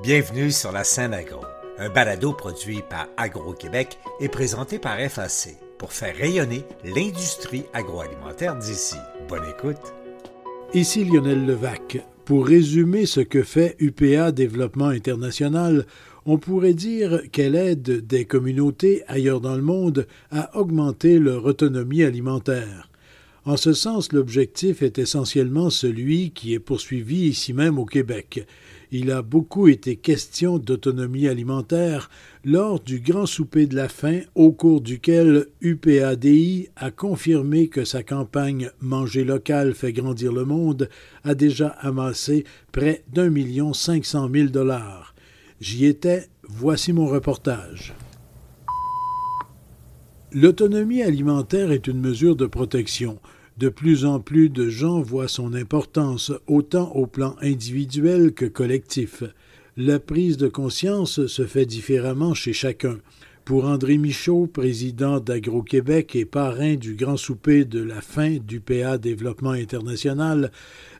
Bienvenue sur la scène agro, un balado produit par Agro-Québec et présenté par FAC pour faire rayonner l'industrie agroalimentaire d'ici. Bonne écoute. Ici Lionel Levac. Pour résumer ce que fait UPA Développement International, on pourrait dire qu'elle aide des communautés ailleurs dans le monde à augmenter leur autonomie alimentaire. En ce sens, l'objectif est essentiellement celui qui est poursuivi ici même au Québec il a beaucoup été question d'autonomie alimentaire lors du grand souper de la faim au cours duquel UPADI a confirmé que sa campagne Manger local fait grandir le monde a déjà amassé près d'un million cinq cent mille dollars. J'y étais, voici mon reportage. L'autonomie alimentaire est une mesure de protection. De plus en plus de gens voient son importance autant au plan individuel que collectif. La prise de conscience se fait différemment chez chacun. Pour André Michaud, président d'Agro-Québec et parrain du grand souper de la fin du PA Développement International,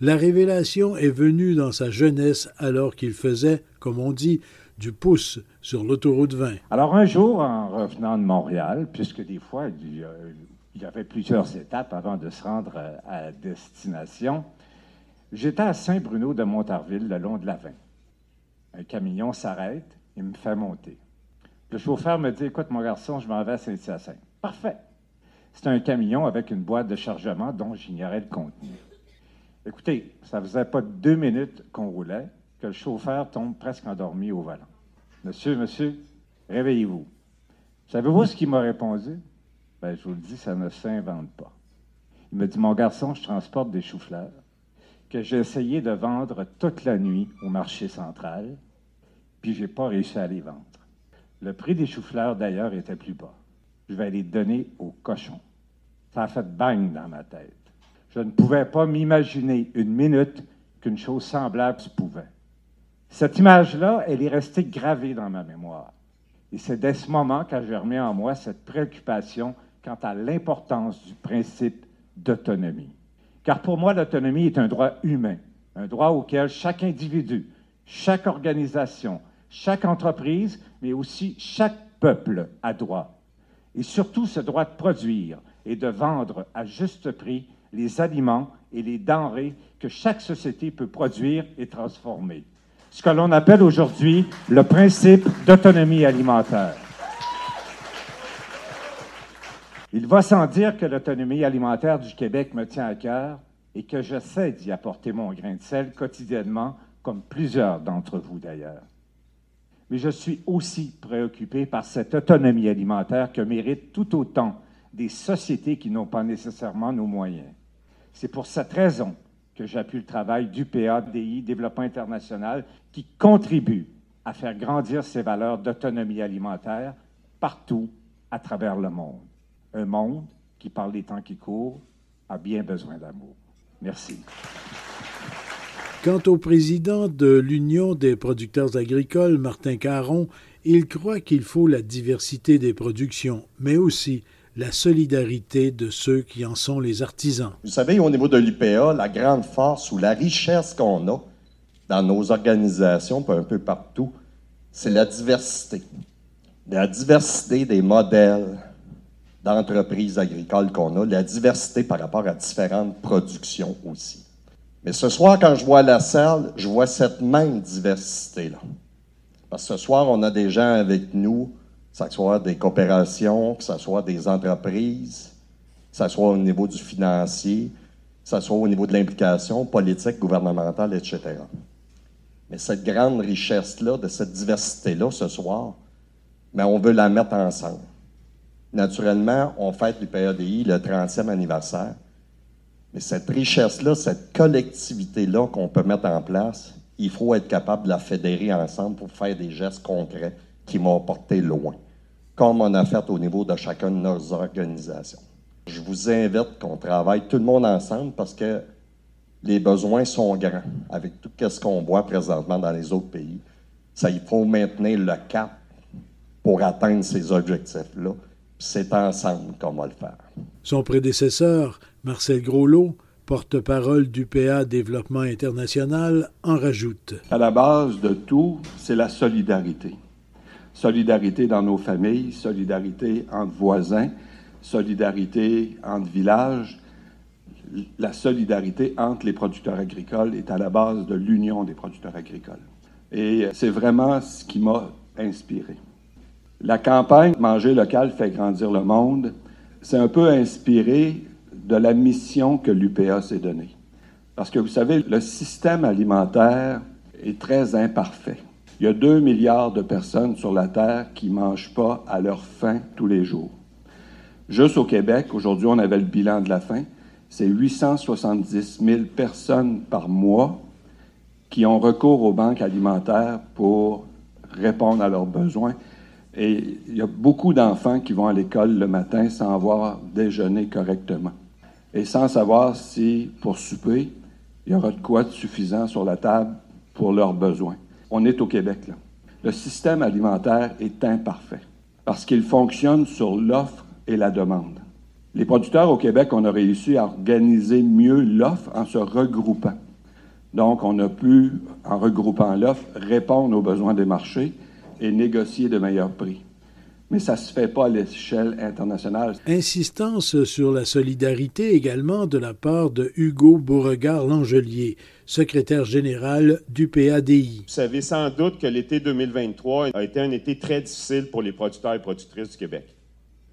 la révélation est venue dans sa jeunesse alors qu'il faisait, comme on dit, du pouce sur l'autoroute 20. Alors un jour, en revenant de Montréal, puisque des fois, il y avait plusieurs étapes avant de se rendre euh, à, destination. J'étais à Saint-Bruno de Montarville, le long de la 20. Un camion s'arrête et me fait monter. Le chauffeur me dit Écoute, mon garçon, je m'en vais à Saint-Hyacinthe. Parfait. C'est un camion avec une boîte de chargement dont j'ignorais le contenu. Écoutez, ça faisait pas deux minutes qu'on roulait que le chauffeur tombe presque endormi au volant. Monsieur, monsieur, réveillez-vous. Savez-vous ce qu'il m'a répondu? Ben, je vous le dis, ça ne s'invente pas. Il me dit, mon garçon, je transporte des choux-fleurs que j'ai essayé de vendre toute la nuit au marché central, puis je n'ai pas réussi à les vendre. Le prix des choux-fleurs, d'ailleurs, était plus bas. Je vais les donner aux cochons. Ça a fait bang dans ma tête. Je ne pouvais pas m'imaginer une minute qu'une chose semblable se pouvait. Cette image-là, elle est restée gravée dans ma mémoire. Et c'est dès ce moment que j'ai en moi cette préoccupation quant à l'importance du principe d'autonomie. Car pour moi, l'autonomie est un droit humain, un droit auquel chaque individu, chaque organisation, chaque entreprise, mais aussi chaque peuple a droit. Et surtout ce droit de produire et de vendre à juste prix les aliments et les denrées que chaque société peut produire et transformer. Ce que l'on appelle aujourd'hui le principe d'autonomie alimentaire. Il va sans dire que l'autonomie alimentaire du Québec me tient à cœur et que j'essaie d'y apporter mon grain de sel quotidiennement, comme plusieurs d'entre vous d'ailleurs. Mais je suis aussi préoccupé par cette autonomie alimentaire que méritent tout autant des sociétés qui n'ont pas nécessairement nos moyens. C'est pour cette raison que j'appuie le travail du PADI, Développement international, qui contribue à faire grandir ces valeurs d'autonomie alimentaire partout à travers le monde. Un monde qui parle des temps qui courent a bien besoin d'amour. Merci. Quant au président de l'Union des producteurs agricoles, Martin Caron, il croit qu'il faut la diversité des productions, mais aussi la solidarité de ceux qui en sont les artisans. Vous savez, au niveau de l'UPA, la grande force ou la richesse qu'on a dans nos organisations, un peu partout, c'est la diversité. La diversité des modèles, d'entreprises agricoles qu'on a, la diversité par rapport à différentes productions aussi. Mais ce soir, quand je vois la salle, je vois cette même diversité-là. Parce que ce soir, on a des gens avec nous, que ce soit des coopérations, que ce soit des entreprises, que ce soit au niveau du financier, que ce soit au niveau de l'implication politique, gouvernementale, etc. Mais cette grande richesse-là, de cette diversité-là ce soir, mais on veut la mettre ensemble. Naturellement, on fête du PADI le 30e anniversaire. Mais cette richesse-là, cette collectivité-là qu'on peut mettre en place, il faut être capable de la fédérer ensemble pour faire des gestes concrets qui vont porter loin, comme on a fait au niveau de chacune de nos organisations. Je vous invite qu'on travaille tout le monde ensemble parce que les besoins sont grands avec tout ce qu'on voit présentement dans les autres pays. Ça, il faut maintenir le cap pour atteindre ces objectifs-là c'est ensemble qu'on va le faire. Son prédécesseur, Marcel Groslot, porte-parole du PA Développement International, en rajoute. À la base de tout, c'est la solidarité. Solidarité dans nos familles, solidarité entre voisins, solidarité entre villages. La solidarité entre les producteurs agricoles est à la base de l'union des producteurs agricoles. Et c'est vraiment ce qui m'a inspiré. La campagne Manger local fait grandir le monde, c'est un peu inspiré de la mission que l'UPA s'est donnée. Parce que vous savez, le système alimentaire est très imparfait. Il y a 2 milliards de personnes sur la Terre qui ne mangent pas à leur faim tous les jours. Juste au Québec, aujourd'hui, on avait le bilan de la faim, c'est 870 000 personnes par mois qui ont recours aux banques alimentaires pour répondre à leurs besoins. Et il y a beaucoup d'enfants qui vont à l'école le matin sans avoir déjeuné correctement et sans savoir si, pour souper, il y aura de quoi de suffisant sur la table pour leurs besoins. On est au Québec, là. Le système alimentaire est imparfait parce qu'il fonctionne sur l'offre et la demande. Les producteurs au Québec, on a réussi à organiser mieux l'offre en se regroupant. Donc, on a pu, en regroupant l'offre, répondre aux besoins des marchés et négocier de meilleurs prix mais ça ne se fait pas à l'échelle internationale. Insistance sur la solidarité également de la part de Hugo Beauregard-Langelier, secrétaire général du PADI. Vous savez sans doute que l'été 2023 a été un été très difficile pour les producteurs et productrices du Québec.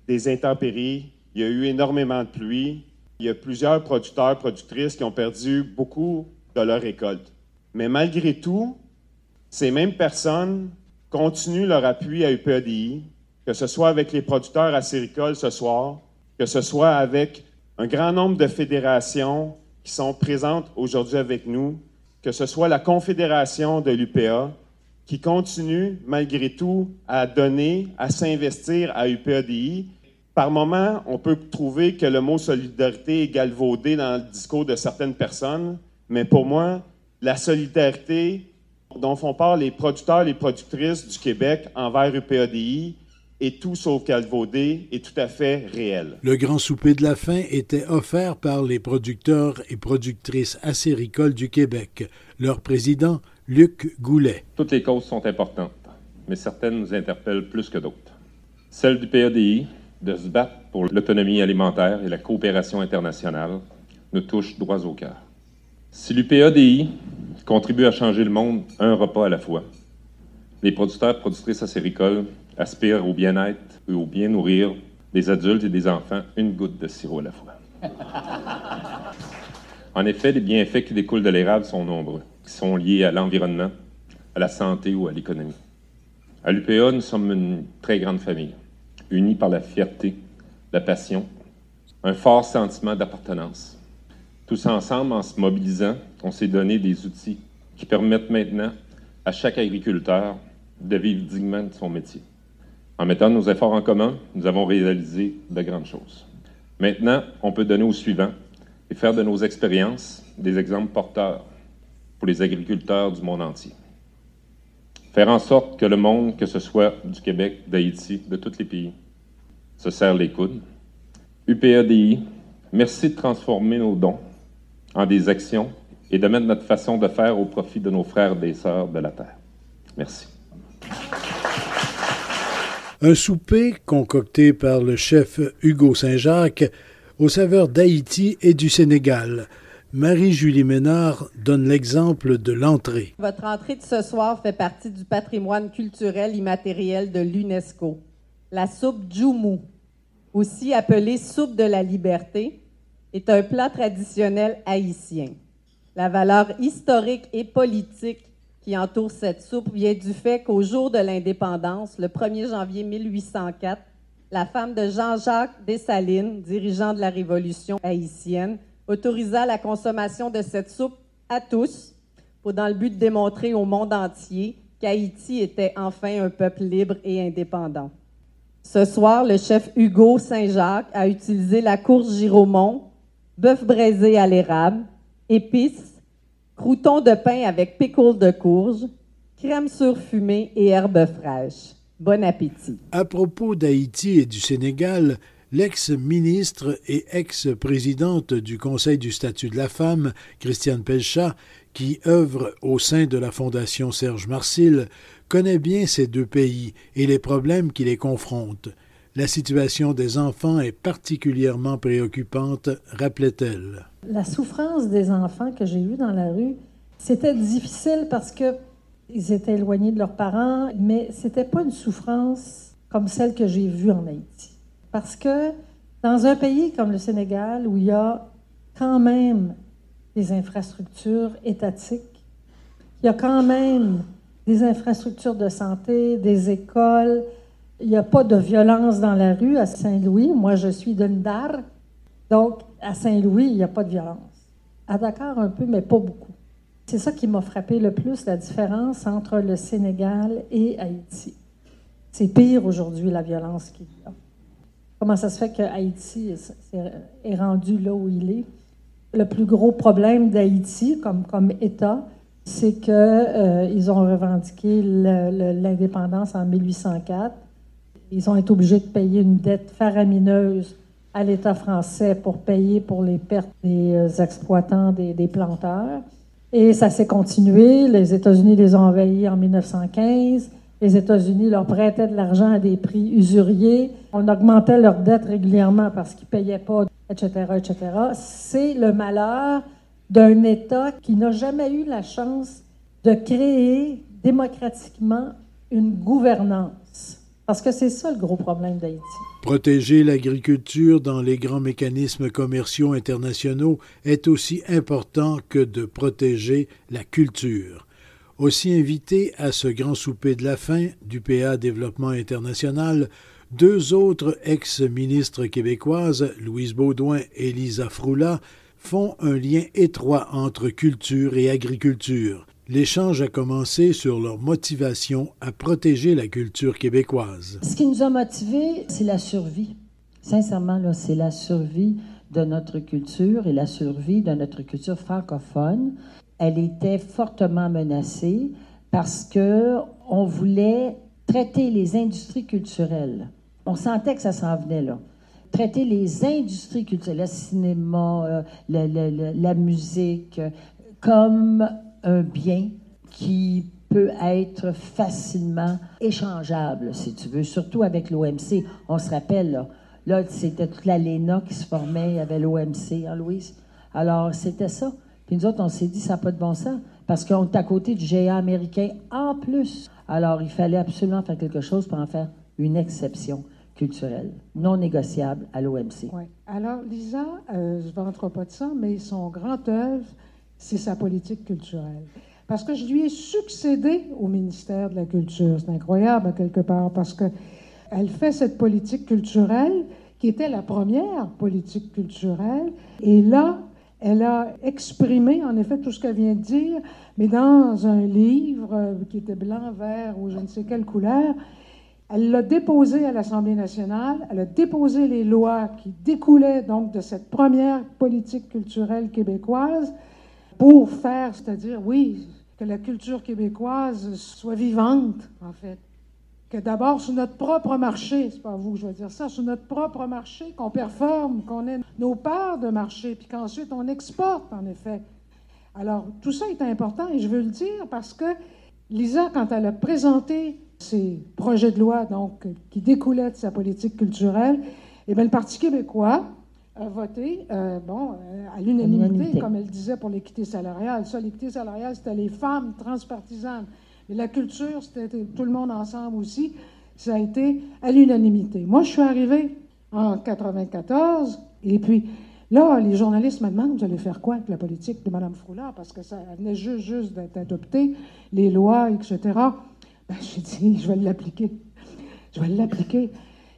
Des intempéries, il y a eu énormément de pluie, il y a plusieurs producteurs et productrices qui ont perdu beaucoup de leur récolte. Mais malgré tout, ces mêmes personnes continuent leur appui à UPADI, que ce soit avec les producteurs acéricoles ce soir, que ce soit avec un grand nombre de fédérations qui sont présentes aujourd'hui avec nous, que ce soit la Confédération de l'UPA, qui continue malgré tout à donner, à s'investir à UPADI. Par moment, on peut trouver que le mot solidarité est galvaudé dans le discours de certaines personnes, mais pour moi, la solidarité dont font part les producteurs, les productrices du Québec envers UPADI, et tout sauf calvaudé est tout à fait réel. Le grand souper de la faim était offert par les producteurs et productrices acéricoles du Québec. Leur président, Luc Goulet. Toutes les causes sont importantes, mais certaines nous interpellent plus que d'autres. Celle du PADI, de se battre pour l'autonomie alimentaire et la coopération internationale, nous touche droit au cœur. Si l'UPADI contribue à changer le monde un repas à la fois, les producteurs et productrices acéricoles aspirent au bien-être et au bien nourrir des adultes et des enfants une goutte de sirop à la fois. En effet, les bienfaits qui découlent de l'érable sont nombreux, qui sont liés à l'environnement, à la santé ou à l'économie. À l'UPA, nous sommes une très grande famille, unie par la fierté, la passion, un fort sentiment d'appartenance. Tous ensemble, en se mobilisant, on s'est donné des outils qui permettent maintenant à chaque agriculteur de vivre dignement de son métier. En mettant nos efforts en commun, nous avons réalisé de grandes choses. Maintenant, on peut donner au suivant et faire de nos expériences des exemples porteurs pour les agriculteurs du monde entier. Faire en sorte que le monde, que ce soit du Québec, d'Haïti, de tous les pays, se serre les coudes. UPADI, merci de transformer nos dons en des actions et de mettre notre façon de faire au profit de nos frères et sœurs de la Terre. Merci. Un souper concocté par le chef Hugo Saint-Jacques aux saveurs d'Haïti et du Sénégal. Marie-Julie Ménard donne l'exemple de l'entrée. Votre entrée de ce soir fait partie du patrimoine culturel immatériel de l'UNESCO. La soupe Djoumou, aussi appelée soupe de la liberté, est un plat traditionnel haïtien. La valeur historique et politique qui entoure cette soupe vient du fait qu'au jour de l'indépendance, le 1er janvier 1804, la femme de Jean-Jacques Dessalines, dirigeant de la Révolution haïtienne, autorisa la consommation de cette soupe à tous, pour, dans le but de démontrer au monde entier qu'Haïti était enfin un peuple libre et indépendant. Ce soir, le chef Hugo Saint-Jacques a utilisé la course Giromont, bœuf braisé à l'érable, épices, croutons de pain avec pickles de courge, crème surfumée et herbes fraîches. Bon appétit. À propos d'Haïti et du Sénégal, L'ex-ministre et ex-présidente du Conseil du statut de la femme, Christiane Pelchat, qui œuvre au sein de la Fondation Serge Marcil, connaît bien ces deux pays et les problèmes qui les confrontent. La situation des enfants est particulièrement préoccupante, rappelait-elle. La souffrance des enfants que j'ai eue dans la rue, c'était difficile parce que ils étaient éloignés de leurs parents, mais c'était pas une souffrance comme celle que j'ai vue en Haïti. Parce que dans un pays comme le Sénégal, où il y a quand même des infrastructures étatiques, il y a quand même des infrastructures de santé, des écoles, il n'y a pas de violence dans la rue à Saint-Louis. Moi, je suis de Ndar. Donc, à Saint-Louis, il n'y a pas de violence. À Dakar, un peu, mais pas beaucoup. C'est ça qui m'a frappé le plus, la différence entre le Sénégal et Haïti. C'est pire aujourd'hui, la violence qu'il y a. Comment ça se fait que Haïti est rendu là où il est? Le plus gros problème d'Haïti comme, comme État, c'est qu'ils euh, ont revendiqué l'indépendance en 1804 ils ont été obligés de payer une dette faramineuse à l'État français pour payer pour les pertes des euh, exploitants, des, planteurs. Et ça s'est continué. Les États-Unis les ont envahis en 1915. Les États-Unis leur prêtaient de l'argent à des prix usuriers. On augmentait leurs dettes régulièrement parce qu'ils ne payaient pas, etc., etc. C'est le malheur d'un État qui n'a jamais eu la chance de créer démocratiquement une gouvernance parce que c'est ça le gros problème d'Haïti. Protéger l'agriculture dans les grands mécanismes commerciaux internationaux est aussi important que de protéger la culture. Aussi invité à ce grand souper de la fin du PA Développement International, deux autres ex-ministres québécoises, Louise Baudouin et Lisa Froula, font un lien étroit entre culture et agriculture. L'échange a commencé sur leur motivation à protéger la culture québécoise. Ce qui nous a motivés, c'est la survie. Sincèrement, c'est la survie de notre culture et la survie de notre culture francophone. Elle était fortement menacée parce que on voulait traiter les industries culturelles. On sentait que ça s'en venait là traiter les industries culturelles, le cinéma, euh, la, la, musique, comme un bien qui peut être facilement échangeable, si tu veux, surtout avec l'OMC. On se rappelle, là, c'était toute l'ALENA qui se formait, il y avait l'OMC, hein, Louise? Alors, c'était ça. Puis nous autres, on s'est dit, ça n'a pas de bon sens, parce qu'on est à côté du GA américain en plus. Alors, il fallait absolument faire quelque chose pour en faire une exception culturelle, non négociable à l'OMC. Oui. Alors, Lisa, euh, je ne rentre pas de ça, mais son grand œuvre, c'est sa politique culturelle. Parce que je lui ai succédé au ministère de la Culture. C'est incroyable, quelque part, parce qu'elle fait cette politique culturelle qui était la première politique culturelle. Et là, elle a exprimé, en effet, tout ce qu'elle vient de dire, mais dans un livre qui était blanc, vert ou je ne sais quelle couleur. Elle l'a déposé à l'Assemblée nationale. Elle a déposé les lois qui découlaient donc de cette première politique culturelle québécoise pour faire, c'est-à-dire, oui, que la culture québécoise soit vivante, en fait. Que d'abord, sur notre propre marché, c'est pas vous que je veux dire ça, sur notre propre marché, qu'on performe, qu'on ait nos parts de marché, puis qu'ensuite on exporte, en effet. Alors, tout ça est important et je veux le dire parce que Lisa, quand elle a présenté ses projets de loi donc, qui découlaient de sa politique culturelle, eh bien, le Parti québécois, a voté, euh, bon, euh, à l'unanimité, comme elle disait pour l'équité salariale. Ça, l'équité salariale, c'était les femmes transpartisanes. Mais la culture, c'était tout le monde ensemble aussi. Ça a été à l'unanimité. Moi, je suis arrivée en 94, et puis là, les journalistes me demandent, vous allez faire quoi avec la politique de Mme Froula? Parce que ça venait juste, juste d'être adopté, les lois, etc. Ben, j'ai dit, je vais l'appliquer. Je vais l'appliquer.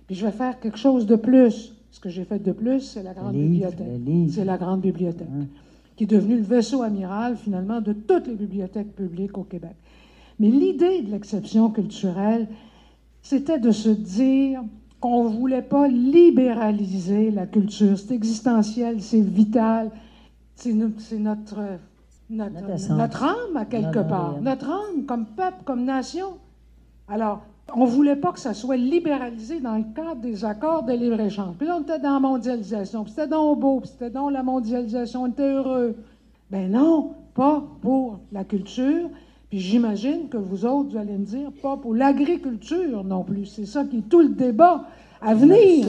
Puis je vais faire quelque chose de plus. Ce que j'ai fait de plus, c'est la grande bibliothèque. C'est la grande bibliothèque, qui est devenue le vaisseau amiral, finalement, de toutes les bibliothèques publiques au Québec. Mais l'idée de l'exception culturelle, c'était de se dire qu'on ne voulait pas libéraliser la culture. C'est existentiel, c'est vital, c'est notre, notre, notre, âme à quelque part, notre âme comme peuple, comme nation. Alors, On ne voulait pas que ça soit libéralisé dans le cadre des accords de libre-échange. Puis là, on était dans la mondialisation, puis c'était donc beau, puis c'était dans la mondialisation, on était heureux. Ben non, pas pour la culture. Puis j'imagine que vous autres, vous allez me dire, pas pour l'agriculture non plus. C'est ça qui est tout le débat à venir.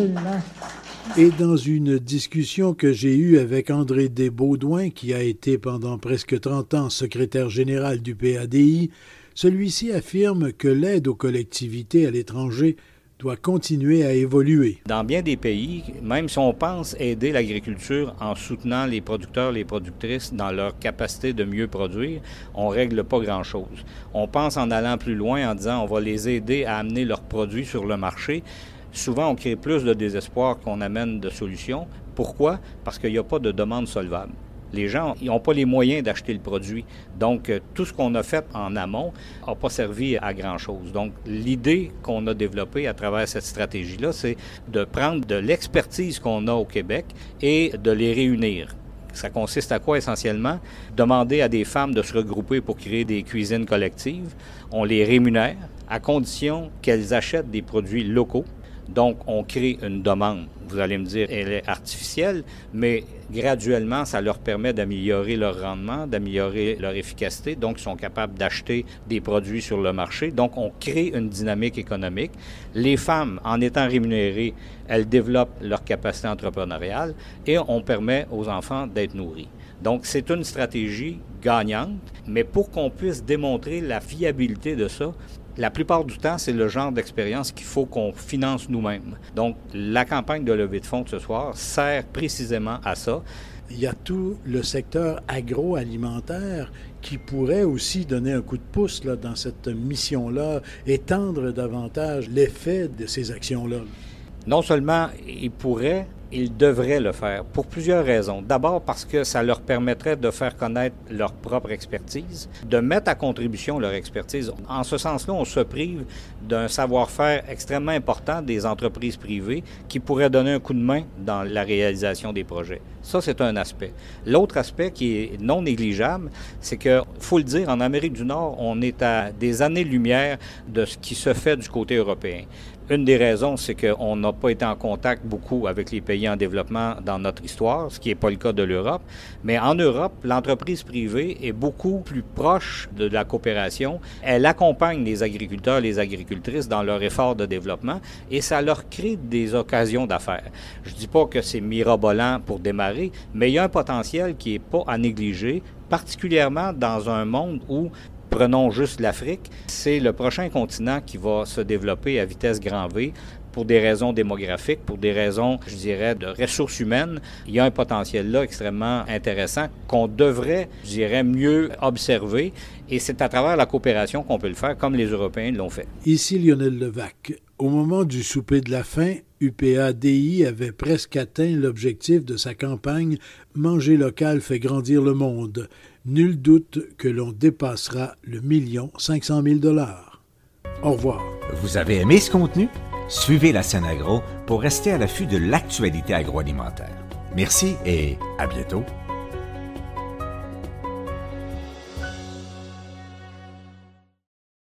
Et dans une discussion que j'ai eue avec André Desbaudouin, qui a été pendant presque 30 ans secrétaire général du PADI, celui-ci affirme que l'aide aux collectivités à l'étranger doit continuer à évoluer. Dans bien des pays, même si on pense aider l'agriculture en soutenant les producteurs, les productrices dans leur capacité de mieux produire, on règle pas grand-chose. On pense en allant plus loin en disant on va les aider à amener leurs produits sur le marché. Souvent, on crée plus de désespoir qu'on amène de solutions. Pourquoi? Parce qu'il n'y a pas de demande solvable. Les gens n'ont pas les moyens d'acheter le produit. Donc, euh, tout ce qu'on a fait en amont n'a pas servi à grand-chose. Donc, l'idée qu'on a développée à travers cette stratégie-là, c'est de prendre de l'expertise qu'on a au Québec et de les réunir. Ça consiste à quoi essentiellement? Demander à des femmes de se regrouper pour créer des cuisines collectives. On les rémunère à condition qu'elles achètent des produits locaux donc, on crée une demande. Vous allez me dire, elle est artificielle, mais graduellement, ça leur permet d'améliorer leur rendement, d'améliorer leur efficacité. Donc, ils sont capables d'acheter des produits sur le marché. Donc, on crée une dynamique économique. Les femmes, en étant rémunérées, elles développent leur capacité entrepreneuriale et on permet aux enfants d'être nourris. Donc, c'est une stratégie gagnante, mais pour qu'on puisse démontrer la fiabilité de ça, la plupart du temps, c'est le genre d'expérience qu'il faut qu'on finance nous-mêmes. Donc, la campagne de levée de fonds de ce soir sert précisément à ça. Il y a tout le secteur agroalimentaire qui pourrait aussi donner un coup de pouce là, dans cette mission-là, étendre davantage l'effet de ces actions-là. Non seulement il pourrait, ils devraient le faire pour plusieurs raisons. D'abord parce que ça leur permettrait de faire connaître leur propre expertise, de mettre à contribution leur expertise. En ce sens-là, on se prive d'un savoir-faire extrêmement important des entreprises privées qui pourrait donner un coup de main dans la réalisation des projets. Ça, c'est un aspect. L'autre aspect qui est non négligeable, c'est que, faut le dire, en Amérique du Nord, on est à des années-lumière de ce qui se fait du côté européen. Une des raisons, c'est qu'on n'a pas été en contact beaucoup avec les pays en développement dans notre histoire, ce qui n'est pas le cas de l'Europe. Mais en Europe, l'entreprise privée est beaucoup plus proche de la coopération. Elle accompagne les agriculteurs, les agricultrices dans leur effort de développement et ça leur crée des occasions d'affaires. Je ne dis pas que c'est mirabolant pour démarrer, mais il y a un potentiel qui n'est pas à négliger particulièrement dans un monde où Prenons juste l'Afrique. C'est le prochain continent qui va se développer à vitesse grand V pour des raisons démographiques, pour des raisons, je dirais, de ressources humaines. Il y a un potentiel là extrêmement intéressant qu'on devrait, je dirais, mieux observer. Et c'est à travers la coopération qu'on peut le faire, comme les Européens l'ont fait. Ici Lionel Levac. Au moment du souper de la fin, UPA-DI avait presque atteint l'objectif de sa campagne Manger local fait grandir le monde. Nul doute que l'on dépassera le million cinq cent mille dollars. Au revoir. Vous avez aimé ce contenu? Suivez la scène agro pour rester à l'affût de l'actualité agroalimentaire. Merci et à bientôt.